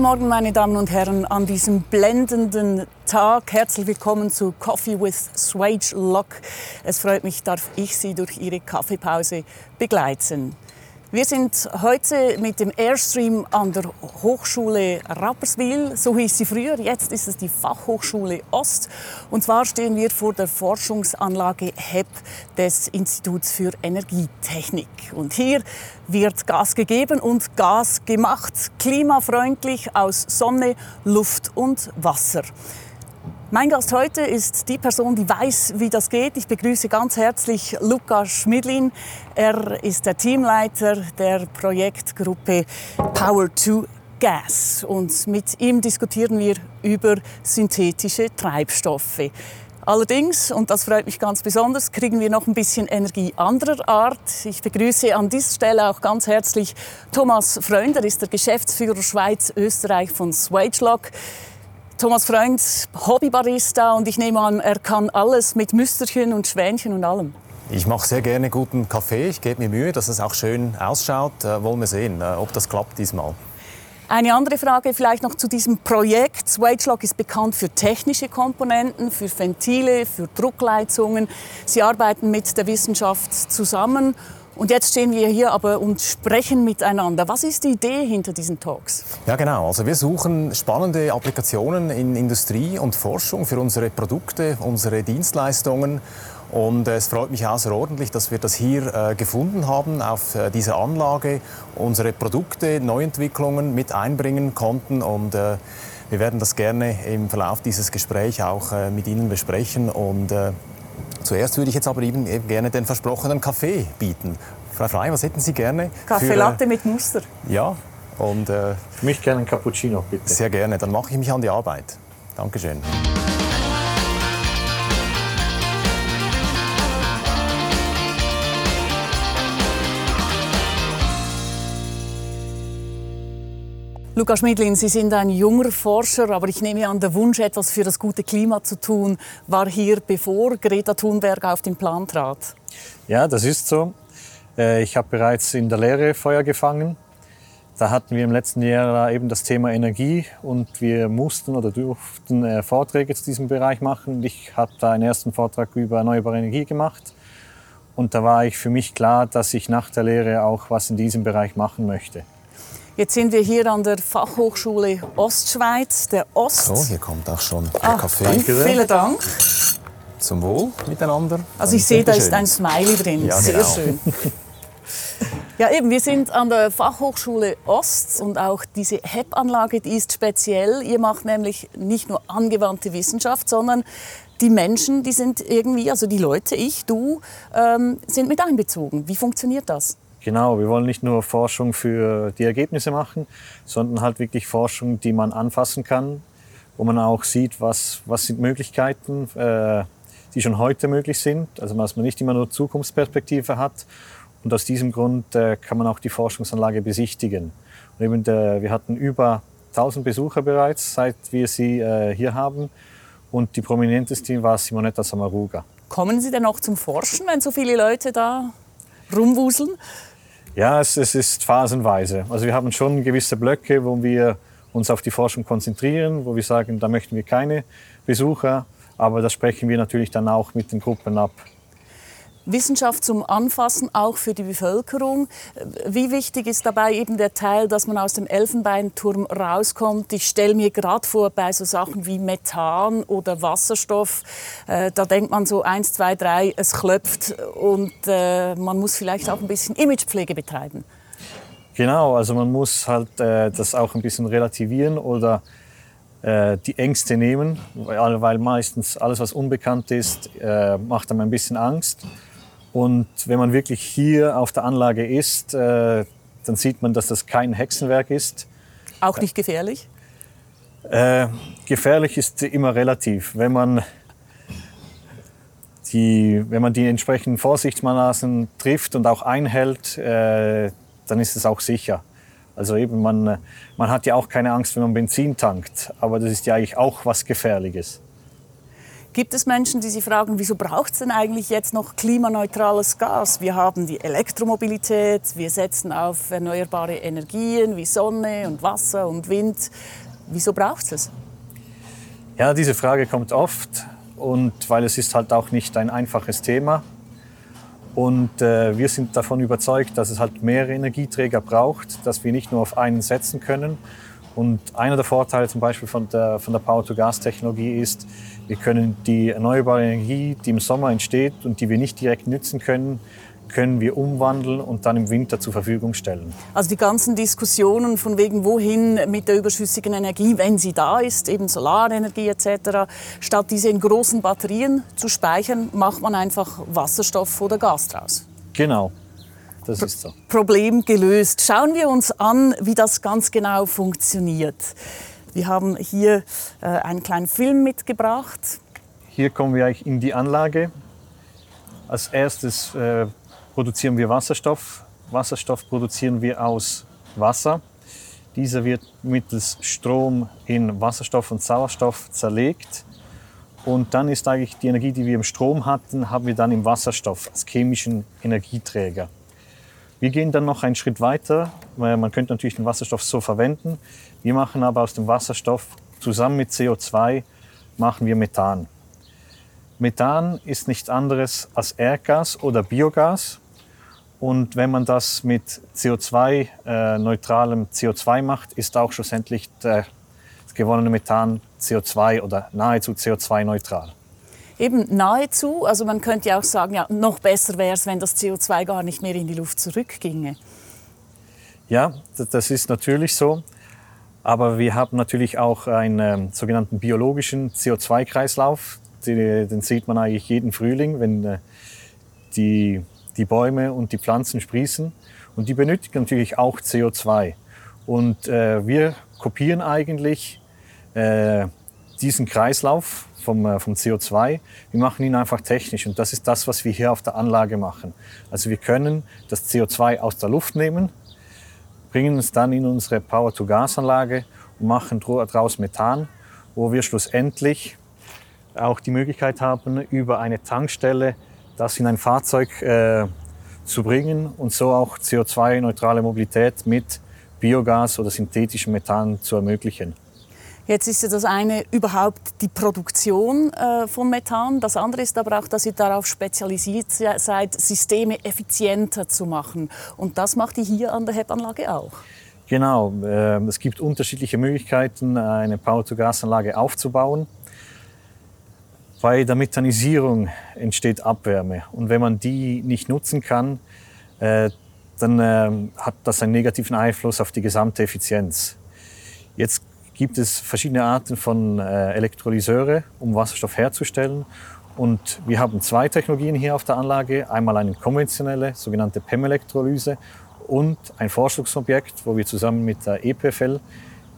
Guten Morgen, meine Damen und Herren, an diesem blendenden Tag. Herzlich willkommen zu Coffee with Swage Lock. Es freut mich, darf ich Sie durch Ihre Kaffeepause begleiten. Wir sind heute mit dem Airstream an der Hochschule Rapperswil. So hieß sie früher, jetzt ist es die Fachhochschule Ost. Und zwar stehen wir vor der Forschungsanlage HEP des Instituts für Energietechnik. Und hier wird Gas gegeben und Gas gemacht, klimafreundlich aus Sonne, Luft und Wasser. Mein Gast heute ist die Person, die weiß, wie das geht. Ich begrüße ganz herzlich Lukas Schmidlin. Er ist der Teamleiter der Projektgruppe Power to Gas. Und mit ihm diskutieren wir über synthetische Treibstoffe. Allerdings, und das freut mich ganz besonders, kriegen wir noch ein bisschen Energie anderer Art. Ich begrüße an dieser Stelle auch ganz herzlich Thomas Freund, er ist der Geschäftsführer Schweiz-Österreich von Swagelog. Thomas Freund, Hobbybarista und ich nehme an, er kann alles mit Müsterchen und Schwänchen und allem. Ich mache sehr gerne guten Kaffee. Ich gebe mir Mühe, dass es auch schön ausschaut. Äh, wollen wir sehen, äh, ob das klappt diesmal. Eine andere Frage vielleicht noch zu diesem Projekt. Swagelog ist bekannt für technische Komponenten, für Ventile, für Druckleitungen. Sie arbeiten mit der Wissenschaft zusammen und jetzt stehen wir hier aber und sprechen miteinander. Was ist die Idee hinter diesen Talks? Ja, genau. Also wir suchen spannende Applikationen in Industrie und Forschung für unsere Produkte, unsere Dienstleistungen. Und es freut mich außerordentlich, dass wir das hier äh, gefunden haben, auf äh, dieser Anlage, unsere Produkte, Neuentwicklungen mit einbringen konnten. Und äh, wir werden das gerne im Verlauf dieses Gesprächs auch äh, mit Ihnen besprechen. Und äh, Zuerst würde ich jetzt aber eben gerne den versprochenen Kaffee bieten. Frau Frey, was hätten Sie gerne? Kaffee Latte mit Muster. Ja. Und, äh, Für mich gerne einen Cappuccino, bitte. Sehr gerne. Dann mache ich mich an die Arbeit. Dankeschön. Lukas Schmidlin, Sie sind ein junger Forscher, aber ich nehme an, der Wunsch, etwas für das gute Klima zu tun, war hier, bevor Greta Thunberg auf den Plan trat. Ja, das ist so. Äh, ich habe bereits in der Lehre Feuer gefangen. Da hatten wir im letzten Jahr eben das Thema Energie und wir mussten oder durften äh, Vorträge zu diesem Bereich machen. Ich habe da einen ersten Vortrag über erneuerbare Energie gemacht. Und da war ich für mich klar, dass ich nach der Lehre auch was in diesem Bereich machen möchte. Jetzt sind wir hier an der Fachhochschule Ostschweiz, der Ost. So, hier kommt auch schon der ah, Kaffee. Danke Vielen Dank. Zum Wohl miteinander. Also ich sehe, da ist ein Smiley drin. Ja, Sehr genau. schön. Ja, eben, wir sind an der Fachhochschule Ost und auch diese HEP-Anlage, die ist speziell. Ihr macht nämlich nicht nur angewandte Wissenschaft, sondern die Menschen, die sind irgendwie, also die Leute, ich, du, ähm, sind mit einbezogen. Wie funktioniert das? Genau, wir wollen nicht nur Forschung für die Ergebnisse machen, sondern halt wirklich Forschung, die man anfassen kann, wo man auch sieht, was, was sind Möglichkeiten, äh, die schon heute möglich sind, also dass man nicht immer nur Zukunftsperspektive hat. Und aus diesem Grund äh, kann man auch die Forschungsanlage besichtigen. Und eben der, wir hatten über 1000 Besucher bereits, seit wir sie äh, hier haben. Und die prominenteste war Simonetta Samaruga. Kommen Sie denn auch zum Forschen, wenn so viele Leute da rumwuseln? Ja, es, es ist phasenweise. Also wir haben schon gewisse Blöcke, wo wir uns auf die Forschung konzentrieren, wo wir sagen, da möchten wir keine Besucher, aber das sprechen wir natürlich dann auch mit den Gruppen ab. Wissenschaft zum Anfassen, auch für die Bevölkerung. Wie wichtig ist dabei eben der Teil, dass man aus dem Elfenbeinturm rauskommt? Ich stelle mir gerade vor, bei so Sachen wie Methan oder Wasserstoff, äh, da denkt man so eins, zwei, drei, es klopft und äh, man muss vielleicht auch ein bisschen Imagepflege betreiben. Genau, also man muss halt äh, das auch ein bisschen relativieren oder äh, die Ängste nehmen, weil, weil meistens alles, was unbekannt ist, äh, macht einem ein bisschen Angst. Und wenn man wirklich hier auf der Anlage ist, äh, dann sieht man, dass das kein Hexenwerk ist. Auch nicht gefährlich? Äh, gefährlich ist immer relativ. Wenn man die, wenn man die entsprechenden Vorsichtsmaßnahmen trifft und auch einhält, äh, dann ist es auch sicher. Also eben, man, man hat ja auch keine Angst, wenn man Benzin tankt, aber das ist ja eigentlich auch was Gefährliches. Gibt es Menschen, die sich fragen, wieso braucht es denn eigentlich jetzt noch klimaneutrales Gas? Wir haben die Elektromobilität, wir setzen auf erneuerbare Energien wie Sonne und Wasser und Wind. Wieso braucht es? Ja, diese Frage kommt oft und weil es ist halt auch nicht ein einfaches Thema. Und äh, wir sind davon überzeugt, dass es halt mehrere Energieträger braucht, dass wir nicht nur auf einen setzen können. Und einer der Vorteile zum Beispiel von der, von der Power-to-Gas-Technologie ist, wir können die erneuerbare Energie, die im Sommer entsteht und die wir nicht direkt nützen können, können wir umwandeln und dann im Winter zur Verfügung stellen. Also die ganzen Diskussionen von wegen wohin mit der überschüssigen Energie, wenn sie da ist, eben Solarenergie etc., statt diese in großen Batterien zu speichern, macht man einfach Wasserstoff oder Gas draus. Genau. Das ist so. Problem gelöst. Schauen wir uns an, wie das ganz genau funktioniert. Wir haben hier äh, einen kleinen Film mitgebracht. Hier kommen wir eigentlich in die Anlage. Als erstes äh, produzieren wir Wasserstoff. Wasserstoff produzieren wir aus Wasser. Dieser wird mittels Strom in Wasserstoff und Sauerstoff zerlegt. Und dann ist eigentlich die Energie, die wir im Strom hatten, haben wir dann im Wasserstoff als chemischen Energieträger. Wir gehen dann noch einen Schritt weiter. Man könnte natürlich den Wasserstoff so verwenden. Wir machen aber aus dem Wasserstoff zusammen mit CO2 machen wir Methan. Methan ist nichts anderes als Erdgas oder Biogas. Und wenn man das mit CO2-neutralem äh, CO2 macht, ist auch schlussendlich das gewonnene Methan CO2 oder nahezu CO2-neutral. Eben nahezu, also man könnte ja auch sagen, ja, noch besser wäre es, wenn das CO2 gar nicht mehr in die Luft zurückginge. Ja, das ist natürlich so. Aber wir haben natürlich auch einen äh, sogenannten biologischen CO2-Kreislauf. Den, den, sieht man eigentlich jeden Frühling, wenn äh, die, die Bäume und die Pflanzen sprießen. Und die benötigen natürlich auch CO2. Und äh, wir kopieren eigentlich äh, diesen Kreislauf vom, äh, vom CO2. Wir machen ihn einfach technisch und das ist das, was wir hier auf der Anlage machen. Also wir können das CO2 aus der Luft nehmen, bringen es dann in unsere Power-to-Gas-Anlage und machen daraus Methan, wo wir schlussendlich auch die Möglichkeit haben, über eine Tankstelle das in ein Fahrzeug äh, zu bringen und so auch CO2-neutrale Mobilität mit Biogas oder synthetischem Methan zu ermöglichen. Jetzt ist ja das eine überhaupt die Produktion äh, von Methan. Das andere ist aber auch, dass ihr darauf spezialisiert seid, Systeme effizienter zu machen. Und das macht ihr hier an der HEP-Anlage auch. Genau. Äh, es gibt unterschiedliche Möglichkeiten, eine Power-to-Gas-Anlage aufzubauen. Bei der Methanisierung entsteht Abwärme. Und wenn man die nicht nutzen kann, äh, dann äh, hat das einen negativen Einfluss auf die gesamte Effizienz. Jetzt gibt es verschiedene Arten von äh, Elektrolyseure, um Wasserstoff herzustellen. Und wir haben zwei Technologien hier auf der Anlage. Einmal eine konventionelle, sogenannte PEM-Elektrolyse und ein Forschungsobjekt, wo wir zusammen mit der EPFL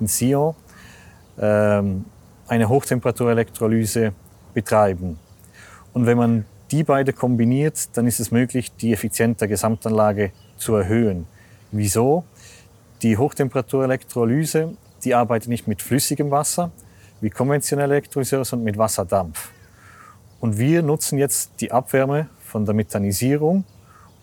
in Sion ähm, eine Hochtemperaturelektrolyse betreiben. Und wenn man die beide kombiniert, dann ist es möglich, die Effizienz der Gesamtanlage zu erhöhen. Wieso? Die Hochtemperaturelektrolyse die arbeitet nicht mit flüssigem Wasser wie konventionelle Elektrolyseure, sondern mit Wasserdampf. Und wir nutzen jetzt die Abwärme von der Methanisierung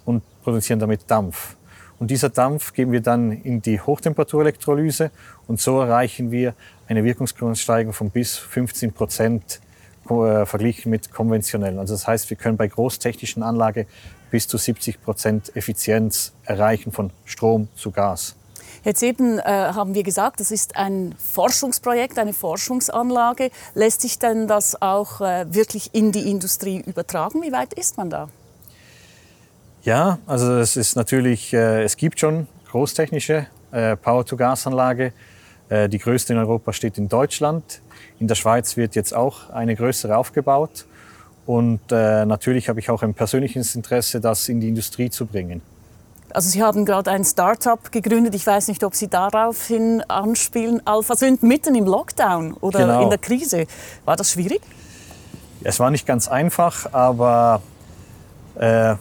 und produzieren damit Dampf. Und dieser Dampf geben wir dann in die Hochtemperaturelektrolyse und so erreichen wir eine Wirkungsgrundsteigerung von bis 15 Prozent äh, verglichen mit konventionellen. Also das heißt, wir können bei großtechnischen Anlagen bis zu 70 Prozent Effizienz erreichen von Strom zu Gas. Jetzt eben äh, haben wir gesagt, das ist ein Forschungsprojekt, eine Forschungsanlage. Lässt sich denn das auch äh, wirklich in die Industrie übertragen? Wie weit ist man da? Ja, also es ist natürlich, äh, es gibt schon großtechnische äh, Power-to-Gas-Anlage. Äh, die größte in Europa steht in Deutschland. In der Schweiz wird jetzt auch eine größere aufgebaut. Und äh, natürlich habe ich auch ein persönliches Interesse, das in die Industrie zu bringen. Also Sie haben gerade ein Start-up gegründet. Ich weiß nicht, ob Sie daraufhin anspielen. Alpha sind mitten im Lockdown oder genau. in der Krise. War das schwierig? Es war nicht ganz einfach, aber äh,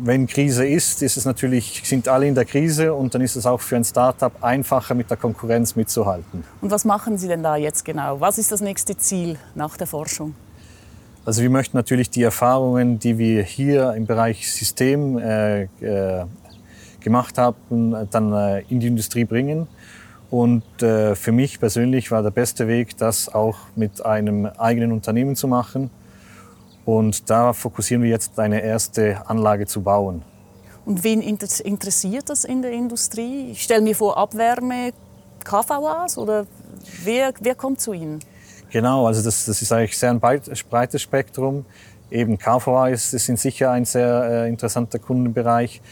wenn Krise ist, ist es natürlich, sind alle in der Krise und dann ist es auch für ein Start-up einfacher, mit der Konkurrenz mitzuhalten. Und was machen Sie denn da jetzt genau? Was ist das nächste Ziel nach der Forschung? Also wir möchten natürlich die Erfahrungen, die wir hier im Bereich System äh, äh, gemacht haben, dann äh, in die Industrie bringen. Und äh, für mich persönlich war der beste Weg, das auch mit einem eigenen Unternehmen zu machen. Und da fokussieren wir jetzt eine erste Anlage zu bauen. Und wen interessiert das in der Industrie? Ich stelle mir vor, Abwärme, KVAs oder wer, wer kommt zu Ihnen? Genau, also das, das ist eigentlich sehr ein breites Spektrum. Eben KVA ist, ist sicher ein sehr äh, interessanter Kundenbereich.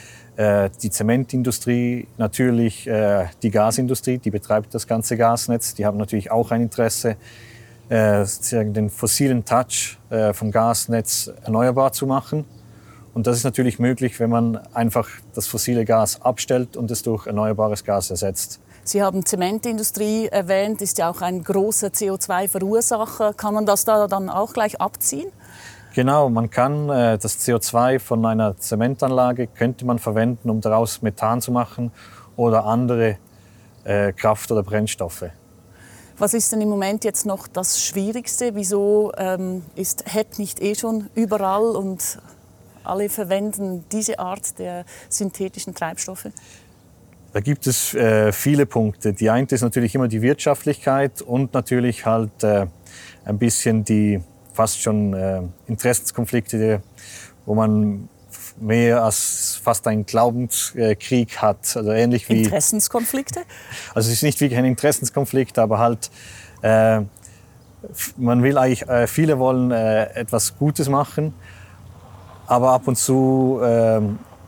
Äh, die Zementindustrie, natürlich äh, die Gasindustrie, die betreibt das ganze Gasnetz. Die haben natürlich auch ein Interesse, äh, den fossilen Touch vom Gasnetz erneuerbar zu machen. Und das ist natürlich möglich, wenn man einfach das fossile Gas abstellt und es durch erneuerbares Gas ersetzt. Sie haben Zementindustrie erwähnt, ist ja auch ein großer CO2-Verursacher. Kann man das da dann auch gleich abziehen? Genau, man kann äh, das CO2 von einer Zementanlage könnte man verwenden, um daraus Methan zu machen oder andere äh, Kraft- oder Brennstoffe. Was ist denn im Moment jetzt noch das Schwierigste? Wieso ähm, ist HEP nicht eh schon überall und alle verwenden diese Art der synthetischen Treibstoffe? Da gibt es äh, viele Punkte. Die eine ist natürlich immer die Wirtschaftlichkeit und natürlich halt äh, ein bisschen die fast schon äh, Interessenskonflikte, wo man mehr als fast einen Glaubenskrieg hat. Also ähnlich wie Interessenskonflikte? Also es ist nicht wirklich ein Interessenskonflikt, aber halt äh, man will eigentlich, äh, viele wollen äh, etwas Gutes machen, aber ab und zu äh,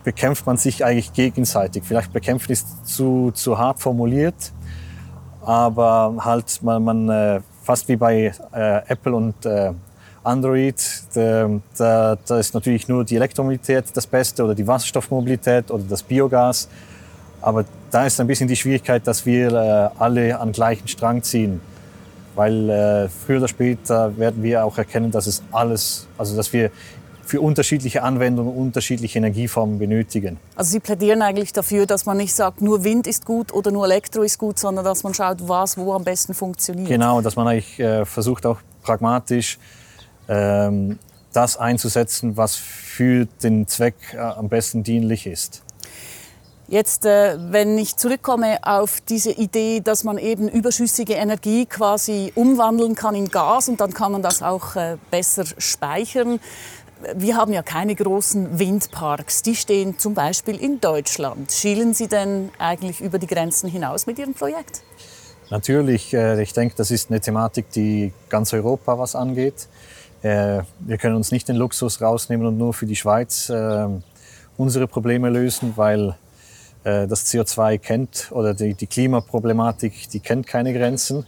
bekämpft man sich eigentlich gegenseitig. Vielleicht bekämpfen ist zu, zu hart formuliert, aber halt man, man äh, fast wie bei äh, Apple und äh, Android, da, da, ist natürlich nur die Elektromobilität das Beste oder die Wasserstoffmobilität oder das Biogas. Aber da ist ein bisschen die Schwierigkeit, dass wir äh, alle an gleichen Strang ziehen. Weil äh, früher oder später werden wir auch erkennen, dass es alles, also dass wir für unterschiedliche Anwendungen unterschiedliche Energieformen benötigen. Also Sie plädieren eigentlich dafür, dass man nicht sagt, nur Wind ist gut oder nur Elektro ist gut, sondern dass man schaut, was wo am besten funktioniert. Genau, dass man eigentlich äh, versucht auch pragmatisch ähm, das einzusetzen, was für den Zweck äh, am besten dienlich ist. Jetzt, äh, wenn ich zurückkomme auf diese Idee, dass man eben überschüssige Energie quasi umwandeln kann in Gas und dann kann man das auch äh, besser speichern. Wir haben ja keine großen Windparks. Die stehen zum Beispiel in Deutschland. Schielen Sie denn eigentlich über die Grenzen hinaus mit Ihrem Projekt? Natürlich. Ich denke, das ist eine Thematik, die ganz Europa was angeht. Äh, wir können uns nicht den Luxus rausnehmen und nur für die Schweiz äh, unsere Probleme lösen, weil äh, das CO2 kennt oder die, die Klimaproblematik, die kennt keine Grenzen.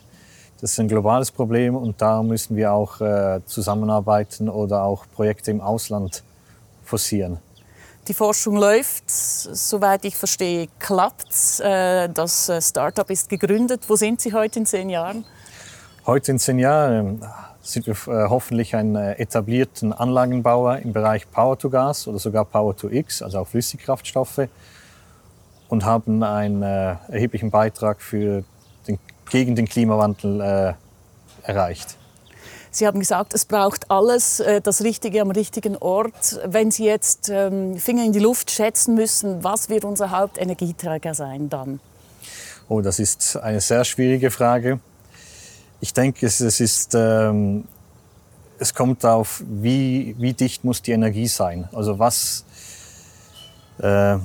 Das ist ein globales Problem und da müssen wir auch zusammenarbeiten oder auch Projekte im Ausland forcieren. Die Forschung läuft, soweit ich verstehe, klappt. Das Startup ist gegründet. Wo sind Sie heute in zehn Jahren? Heute in zehn Jahren sind wir äh, hoffentlich ein äh, etablierten Anlagenbauer im Bereich Power to Gas oder sogar Power to X, also auch Flüssigkraftstoffe, und haben einen äh, erheblichen Beitrag für den, gegen den Klimawandel äh, erreicht. Sie haben gesagt, es braucht alles das Richtige am richtigen Ort. Wenn Sie jetzt ähm, Finger in die Luft schätzen müssen, was wird unser Hauptenergieträger sein dann? Oh, das ist eine sehr schwierige Frage. Ich denke, es, es ist, ähm, es kommt darauf, wie, wie dicht muss die Energie sein. Also was äh,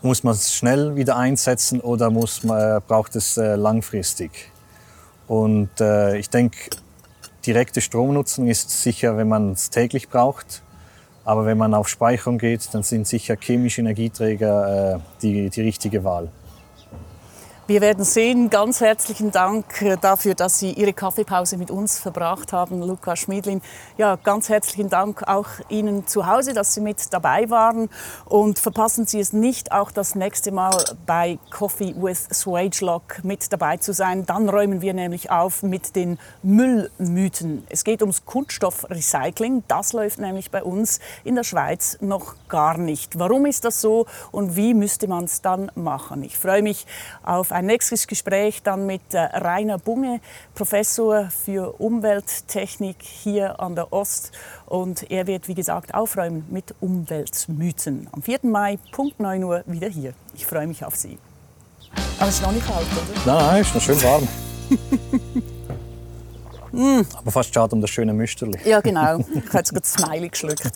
muss man schnell wieder einsetzen oder muss man, braucht es äh, langfristig? Und äh, ich denke, direkte Stromnutzung ist sicher, wenn man es täglich braucht. Aber wenn man auf Speicherung geht, dann sind sicher chemische Energieträger äh, die, die richtige Wahl. Wir werden sehen. Ganz herzlichen Dank äh, dafür, dass Sie Ihre Kaffeepause mit uns verbracht haben, Luca Schmiedlin. Ja, ganz herzlichen Dank auch Ihnen zu Hause, dass Sie mit dabei waren. Und verpassen Sie es nicht, auch das nächste Mal bei Coffee with Swagelock mit dabei zu sein. Dann räumen wir nämlich auf mit den Müllmythen. Es geht ums Kunststoffrecycling. Das läuft nämlich bei uns in der Schweiz noch gar nicht. Warum ist das so und wie müsste man es dann machen? Ich freue mich auf ein nächstes Gespräch dann mit äh, Rainer Bunge, Professor für Umwelttechnik hier an der Ost. Und er wird, wie gesagt, aufräumen mit Umweltmythen. Am 4. Mai, Punkt 9 Uhr, wieder hier. Ich freue mich auf Sie. Aber es ist noch nicht kalt, oder? Nein, nein, ist noch schön warm. Aber fast schade um das schöne Müsterli. Ja, genau. Ich habe jetzt gerade Smiley geschluckt.